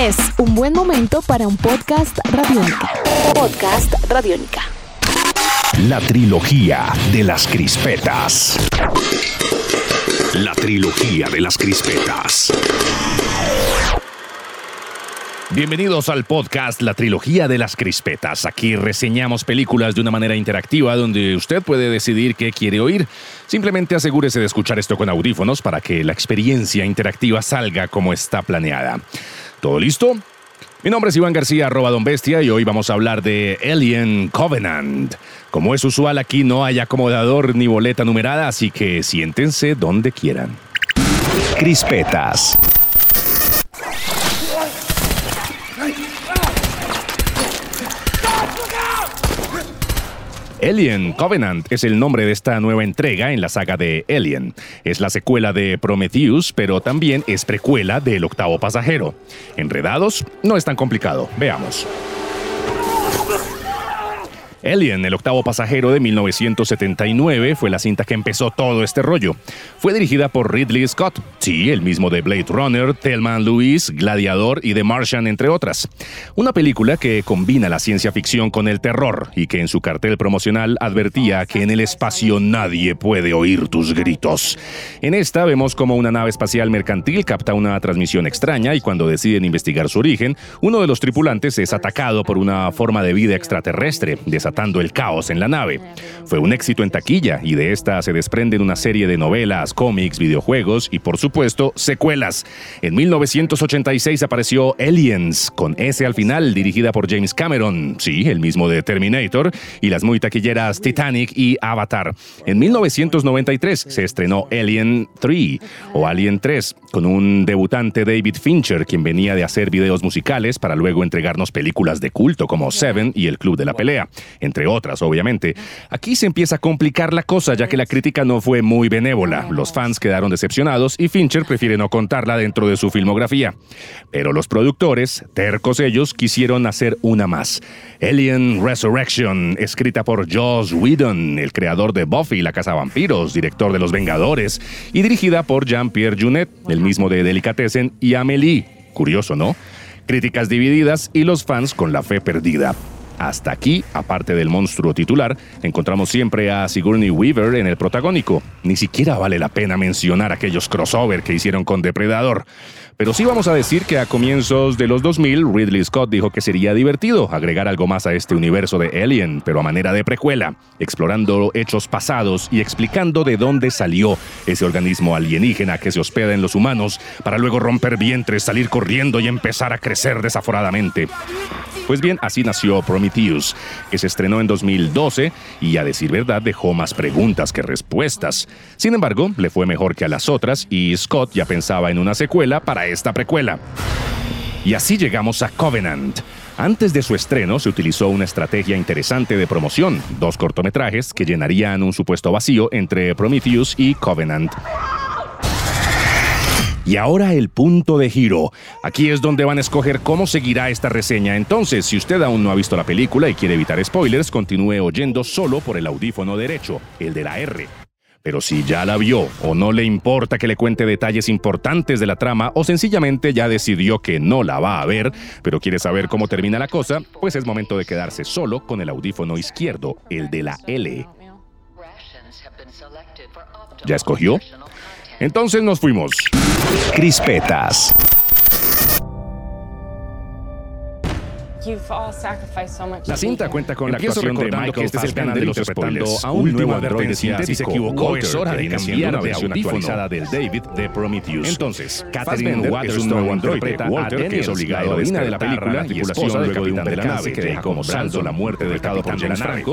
Es un buen momento para un podcast radiónica. Podcast radiónica. La trilogía de las crispetas. La trilogía de las crispetas. Bienvenidos al podcast La Trilogía de las Crispetas. Aquí reseñamos películas de una manera interactiva donde usted puede decidir qué quiere oír. Simplemente asegúrese de escuchar esto con audífonos para que la experiencia interactiva salga como está planeada. ¿Todo listo? Mi nombre es Iván García, arroba Don Bestia, y hoy vamos a hablar de Alien Covenant. Como es usual, aquí no hay acomodador ni boleta numerada, así que siéntense donde quieran. Crispetas. Alien Covenant es el nombre de esta nueva entrega en la saga de Alien. Es la secuela de Prometheus, pero también es precuela del octavo pasajero. Enredados, no es tan complicado. Veamos. Alien, el octavo pasajero de 1979, fue la cinta que empezó todo este rollo. Fue dirigida por Ridley Scott, sí, el mismo de Blade Runner, Thelma Louise, Gladiador y The Martian, entre otras. Una película que combina la ciencia ficción con el terror y que en su cartel promocional advertía que en el espacio nadie puede oír tus gritos. En esta vemos como una nave espacial mercantil capta una transmisión extraña y cuando deciden investigar su origen, uno de los tripulantes es atacado por una forma de vida extraterrestre, desatando el caos en la nave. Fue un éxito en taquilla y de esta se desprenden una serie de novelas, cómics, videojuegos y por supuesto secuelas. En 1986 apareció Aliens, con S al final, dirigida por James Cameron, sí, el mismo de Terminator, y las muy taquilleras Titanic y Avatar. En 1993 se estrenó Alien 3 o Alien 3, con un debutante David Fincher, quien venía de hacer videos musicales para luego entregarnos películas de culto como Seven y El Club de la Pelea entre otras, obviamente. Aquí se empieza a complicar la cosa, ya que la crítica no fue muy benévola. Los fans quedaron decepcionados y Fincher prefiere no contarla dentro de su filmografía. Pero los productores, tercos ellos, quisieron hacer una más. Alien Resurrection, escrita por Joss Whedon, el creador de Buffy la Casa Vampiros, director de Los Vengadores, y dirigida por Jean-Pierre Junet, el mismo de Delicatessen y Amélie. Curioso, ¿no? Críticas divididas y los fans con la fe perdida. Hasta aquí, aparte del monstruo titular, encontramos siempre a Sigourney Weaver en el protagónico. Ni siquiera vale la pena mencionar aquellos crossover que hicieron con Depredador. Pero sí vamos a decir que a comienzos de los 2000, Ridley Scott dijo que sería divertido agregar algo más a este universo de Alien, pero a manera de precuela, explorando hechos pasados y explicando de dónde salió ese organismo alienígena que se hospeda en los humanos para luego romper vientres, salir corriendo y empezar a crecer desaforadamente. Pues bien, así nació Prometheus, que se estrenó en 2012 y a decir verdad dejó más preguntas que respuestas. Sin embargo, le fue mejor que a las otras y Scott ya pensaba en una secuela para esta precuela. Y así llegamos a Covenant. Antes de su estreno se utilizó una estrategia interesante de promoción, dos cortometrajes que llenarían un supuesto vacío entre Prometheus y Covenant. Y ahora el punto de giro. Aquí es donde van a escoger cómo seguirá esta reseña. Entonces, si usted aún no ha visto la película y quiere evitar spoilers, continúe oyendo solo por el audífono derecho, el de la R. Pero si ya la vio o no le importa que le cuente detalles importantes de la trama o sencillamente ya decidió que no la va a ver, pero quiere saber cómo termina la cosa, pues es momento de quedarse solo con el audífono izquierdo, el de la L. ¿Ya escogió? Entonces nos fuimos. Crispetas. La cinta cuenta con la actuación de Michael que este es el canal de los spoilers. A un nuevo androide sintético. se equivocó, es hora de cambiar de actualizada del David de Prometheus. Entonces, Catherine Waters es un nuevo androide, Walter, que es obligado a heroína de la película, la tripulación del capitán de la nave, que deja como saldo la muerte del capitán de la nave.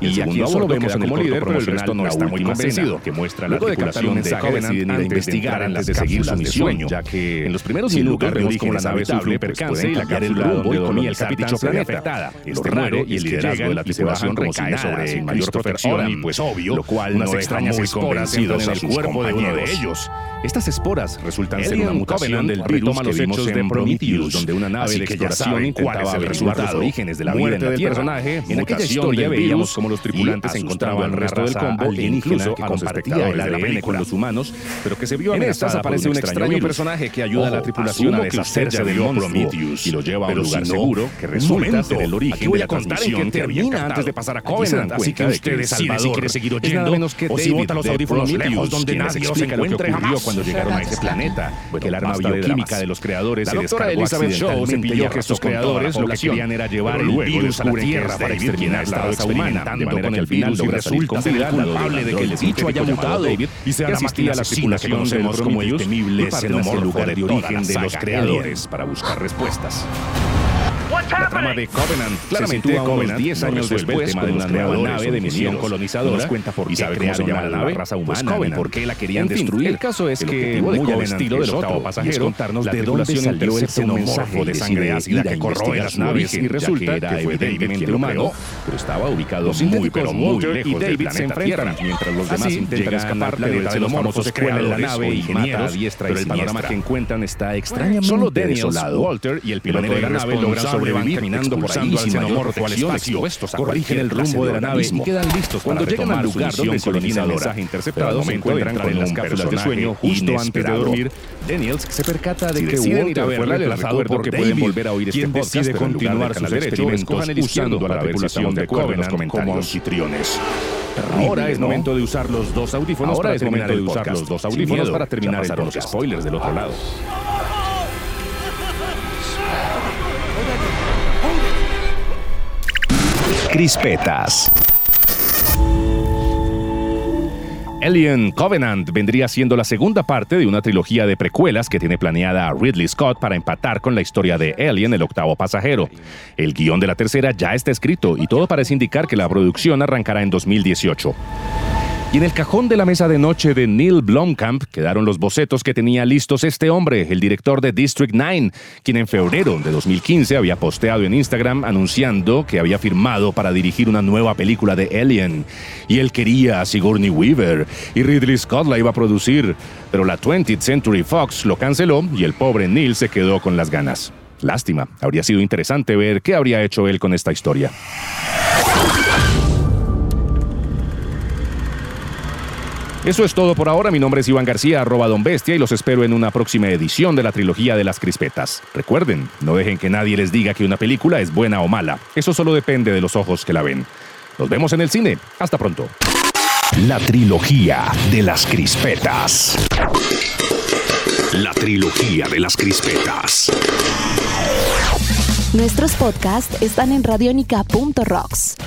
Y aquí no lo vemos como líder, pero el resto no está muy convencido, que muestra la tripulación de Covenant antes de investigar, antes de seguir su misión, ya que en los primeros minutos vemos como la nave sufre un percance y la cápsula donde dormía el capitán dicho planeta. Afectada. Este raro y el liderazgo de la tripulación recae sobre sin mayor protección y pues obvio, lo cual unas extrañas esporas en el cuerpo de uno de ellos. Estas esporas resultan ser una mutación del virus que vimos en Prometheus, donde una nave de exploración intentaba averiguar los orígenes de la vida en la Tierra. Personaje, en aquella historia veíamos cómo los tripulantes encontraban el resto del combo e incluso que compartía el ADN con los humanos, pero que se vio en estas aparece un extraño personaje que ayuda a la tripulación a deshacerse del Prometheus y lo lleva a un lugar seguro que resulta ser el origen de la transmisión que termina antes de pasar a Covenant, así que ustedes deciden si quiere seguir oyendo o si bota los audífonos lejos donde nadie los encuentre jamás. cuando llegaron a ese planeta, que el arma bioquímica de los creadores se descargó Elizabeth Shaw se pidió que estos creadores lo que querían era llevar el virus a la Tierra para exterminar la raza humana, de manera que al final resulta ser el culpable de que el bicho haya mutado y sea la a la tripulación que conocemos como ellos, temible xenomorfo lugar de origen de los creadores para buscar respuestas. La trama de Covenant claramente se unos 10 años después de una nueva nave de misión colonizadora. Nos cuenta por qué sabe cómo se llama la nave, raza pues humana, y por qué la querían destruir. El caso es que, muy al estilo del octavo pasajero, contarnos de dónde salió ese mensaje de sangre ácida que corroe las naves y resulta que fue evidentemente humano, pero estaba ubicado muy pero muy lejos y David se enfrentan. mientras los demás intentan escapar del xenomorfo se cuela en la nave y mata a diestra pero el panorama que encuentran está extrañamente Solo Daniels, Walter y el piloto de la nave logran sobrevivir caminando por ahí sin xenomorfo al espacio, corrigen el rumbo de la nave y quedan listos cuando llegan al lugar donde se origina el mensaje interceptado se encuentran con las cápsulas de sueño justo antes de dormir. Daniels se percata de que Walter fue reemplazado por que pueden volver a oír este podcast, decide continuar sus experimentos usando a la tripulación de Covenant como anfitriones. Ahora es momento de usar los dos audífonos Ahora es momento de usar los dos audífonos para terminar los spoilers del otro lado. Crispetas. Alien Covenant vendría siendo la segunda parte de una trilogía de precuelas que tiene planeada Ridley Scott para empatar con la historia de Alien, el octavo pasajero. El guion de la tercera ya está escrito y todo parece indicar que la producción arrancará en 2018. Y en el cajón de la mesa de noche de Neil Blomkamp quedaron los bocetos que tenía listos este hombre, el director de District 9, quien en febrero de 2015 había posteado en Instagram anunciando que había firmado para dirigir una nueva película de Alien. Y él quería a Sigourney Weaver y Ridley Scott la iba a producir, pero la 20th Century Fox lo canceló y el pobre Neil se quedó con las ganas. Lástima, habría sido interesante ver qué habría hecho él con esta historia. Eso es todo por ahora. Mi nombre es Iván García, arroba Don Bestia, y los espero en una próxima edición de la trilogía de las crispetas. Recuerden, no dejen que nadie les diga que una película es buena o mala. Eso solo depende de los ojos que la ven. Nos vemos en el cine. Hasta pronto. La trilogía de las crispetas. La trilogía de las crispetas. Nuestros podcasts están en radionica.rocks,